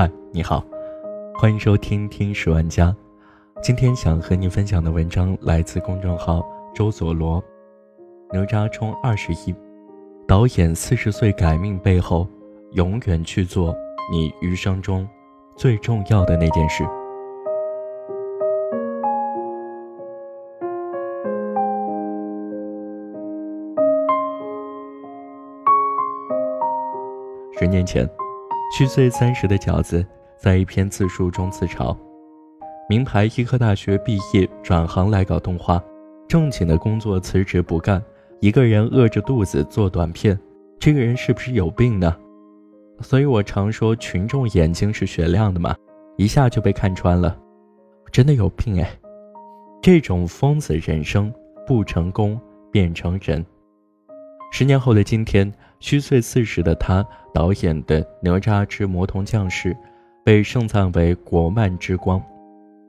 嗨，你好，欢迎收听《听十万家》。今天想和你分享的文章来自公众号周佐罗。哪吒充二十亿，导演四十岁改命背后，永远去做你余生中最重要的那件事。十年前，虚岁三十的饺子在一篇自述中自嘲：名牌医科大学毕业，转行来搞动画，正经的工作辞职不干，一个人饿着肚子做短片，这个人是不是有病呢？所以我常说，群众眼睛是雪亮的嘛，一下就被看穿了，真的有病哎！这种疯子人生，不成功变成人。十年后的今天，虚岁四十的他导演的《哪吒之魔童降世》被盛赞为国漫之光，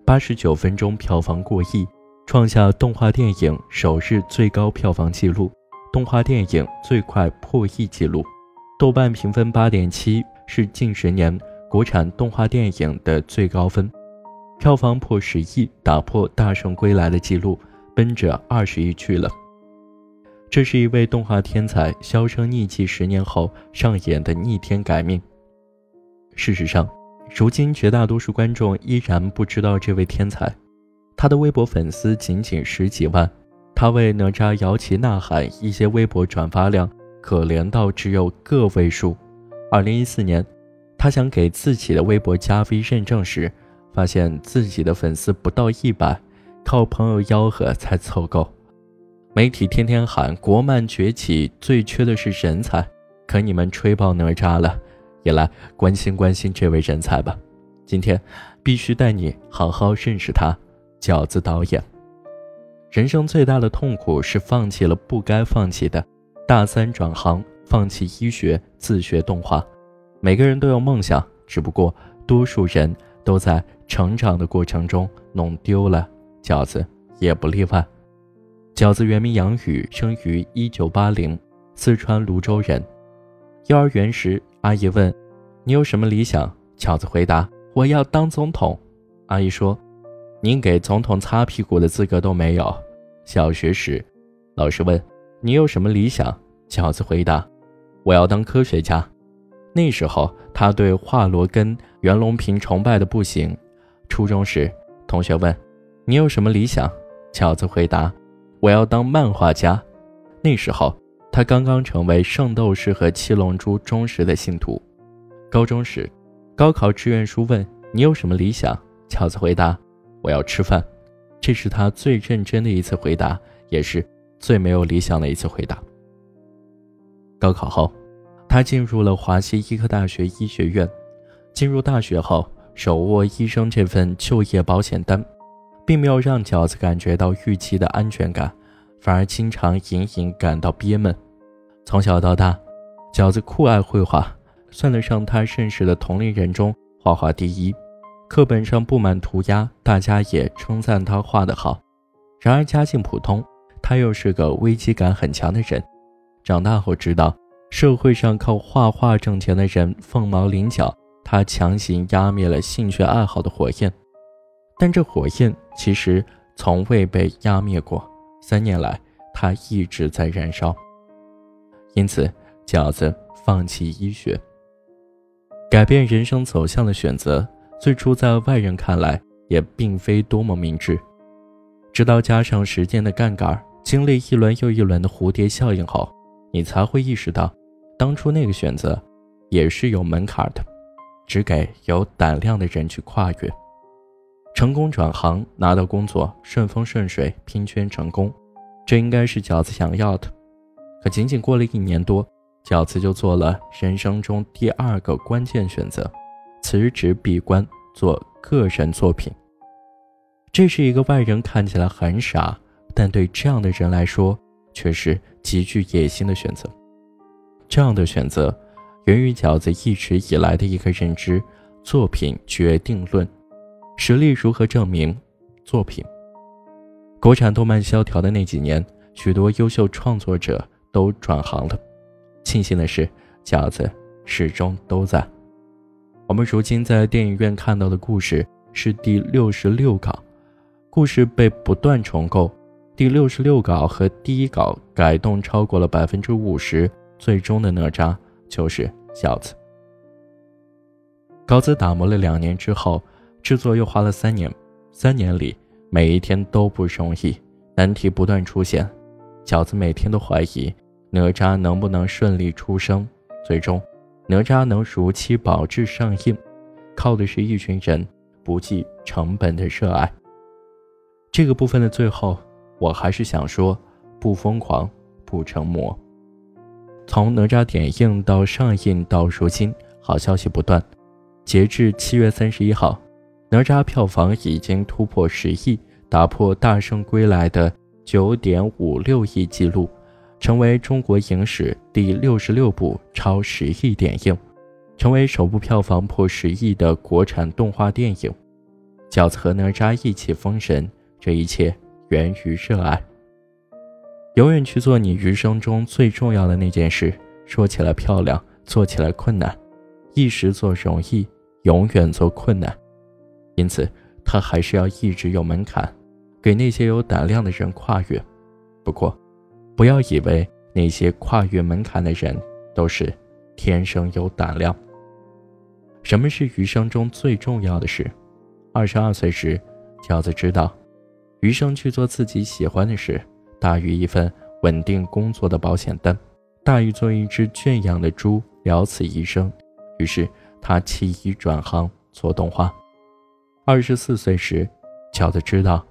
八十九分钟票房过亿，创下动画电影首日最高票房纪录，动画电影最快破亿纪录。豆瓣评分八点七，是近十年国产动画电影的最高分，票房破十亿，打破《大圣归来》的纪录，奔着二十亿去了。这是一位动画天才销声匿迹十年后上演的逆天改命。事实上，如今绝大多数观众依然不知道这位天才，他的微博粉丝仅仅十几万，他为哪吒摇旗呐喊，一些微博转发量可怜到只有个位数。二零一四年，他想给自己的微博加 V 认证时，发现自己的粉丝不到一百，靠朋友吆喝才凑够。媒体天天喊国漫崛起，最缺的是人才，可你们吹爆哪吒了，也来关心关心这位人才吧。今天必须带你好好认识他，饺子导演。人生最大的痛苦是放弃了不该放弃的，大三转行，放弃医学，自学动画。每个人都有梦想，只不过多数人都在成长的过程中弄丢了，饺子也不例外。饺子原名杨宇，生于一九八零，四川泸州人。幼儿园时，阿姨问：“你有什么理想？”饺子回答：“我要当总统。”阿姨说：“您给总统擦屁股的资格都没有。”小学时，老师问：“你有什么理想？”饺子回答：“我要当科学家。”那时候，他对华罗庚、袁隆平崇拜的不行。初中时，同学问：“你有什么理想？”饺子回答。我要当漫画家。那时候，他刚刚成为《圣斗士》和《七龙珠》忠实的信徒。高中时，高考志愿书问你有什么理想，乔子回答：“我要吃饭。”这是他最认真的一次回答，也是最没有理想的一次回答。高考后，他进入了华西医科大学医学院。进入大学后，手握医生这份就业保险单。并没有让饺子感觉到预期的安全感，反而经常隐隐感到憋闷。从小到大，饺子酷爱绘画，算得上他认识的同龄人中画画第一。课本上布满涂鸦，大家也称赞他画得好。然而家境普通，他又是个危机感很强的人。长大后知道，社会上靠画画挣钱的人凤毛麟角，他强行压灭了兴趣爱好的火焰。但这火焰其实从未被压灭过，三年来，它一直在燃烧。因此，饺子放弃医学，改变人生走向的选择，最初在外人看来也并非多么明智。直到加上时间的杠杆，经历一轮又一轮的蝴蝶效应后，你才会意识到，当初那个选择也是有门槛的，只给有胆量的人去跨越。成功转行，拿到工作，顺风顺水，拼圈成功，这应该是饺子想要的。可仅仅过了一年多，饺子就做了人生中第二个关键选择：辞职闭关做个人作品。这是一个外人看起来很傻，但对这样的人来说却是极具野心的选择。这样的选择源于饺子一直以来的一个认知：作品决定论。实力如何证明？作品。国产动漫萧条的那几年，许多优秀创作者都转行了。庆幸的是，饺子始终都在。我们如今在电影院看到的故事是第六十六稿，故事被不断重构，第六十六稿和第一稿改动超过了百分之五十，最终的哪吒就是饺子。稿子打磨了两年之后，制作又花了三年，三年里每一天都不容易，难题不断出现，饺子每天都怀疑哪吒能不能顺利出生，最终。哪吒能如期保质上映，靠的是一群人不计成本的热爱。这个部分的最后，我还是想说：不疯狂，不成魔。从哪吒点映到上映到如今，好消息不断。截至七月三十一号，哪吒票房已经突破十亿，打破《大圣归来》的九点五六亿纪录。成为中国影史第六十六部超十亿电影，成为首部票房破十亿的国产动画电影。饺子和哪吒一起封神，这一切源于热爱。永远去做你余生中最重要的那件事。说起来漂亮，做起来困难。一时做容易，永远做困难。因此，他还是要一直有门槛，给那些有胆量的人跨越。不过，不要以为那些跨越门槛的人都是天生有胆量。什么是余生中最重要的事？二十二岁时，饺子知道，余生去做自己喜欢的事，大于一份稳定工作的保险单，大于做一只圈养的猪了此一生。于是他弃医转行做动画。二十四岁时，饺子知道，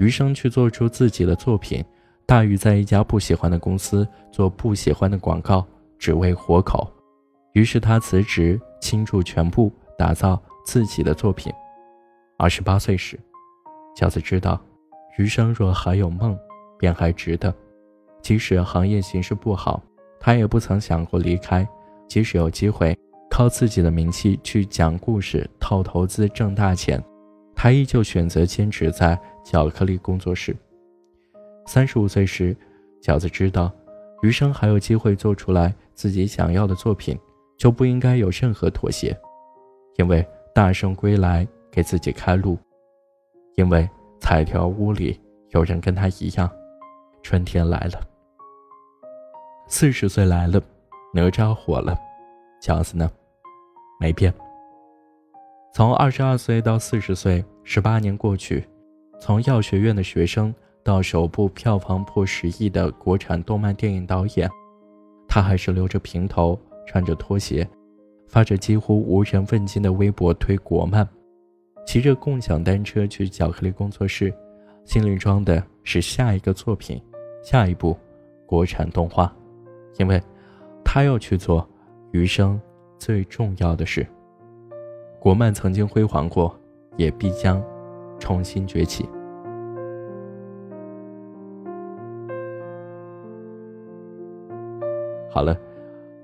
余生去做出自己的作品。大宇在一家不喜欢的公司做不喜欢的广告，只为活口。于是他辞职，倾注全部打造自己的作品。二十八岁时，饺子知道，余生若还有梦，便还值得。即使行业形势不好，他也不曾想过离开。即使有机会靠自己的名气去讲故事、套投资挣大钱，他依旧选择坚持在巧克力工作室。三十五岁时，饺子知道，余生还有机会做出来自己想要的作品，就不应该有任何妥协，因为大圣归来给自己开路，因为彩条屋里有人跟他一样，春天来了。四十岁来了，哪吒火了，饺子呢？没变。从二十二岁到四十岁，十八年过去，从药学院的学生。到首部票房破十亿的国产动漫电影导演，他还是留着平头，穿着拖鞋，发着几乎无人问津的微博推国漫，骑着共享单车去巧克力工作室，心里装的是下一个作品，下一部国产动画，因为他要去做余生最重要的事。国漫曾经辉煌过，也必将重新崛起。好了，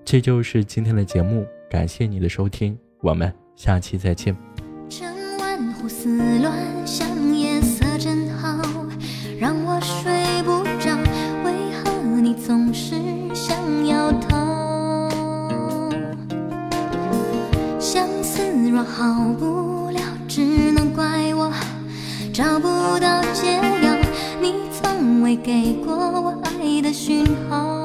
这就是今天的节目，感谢你的收听，我们下期再见。好不了，只能怪我找不到解药。你从未给过我爱的讯号。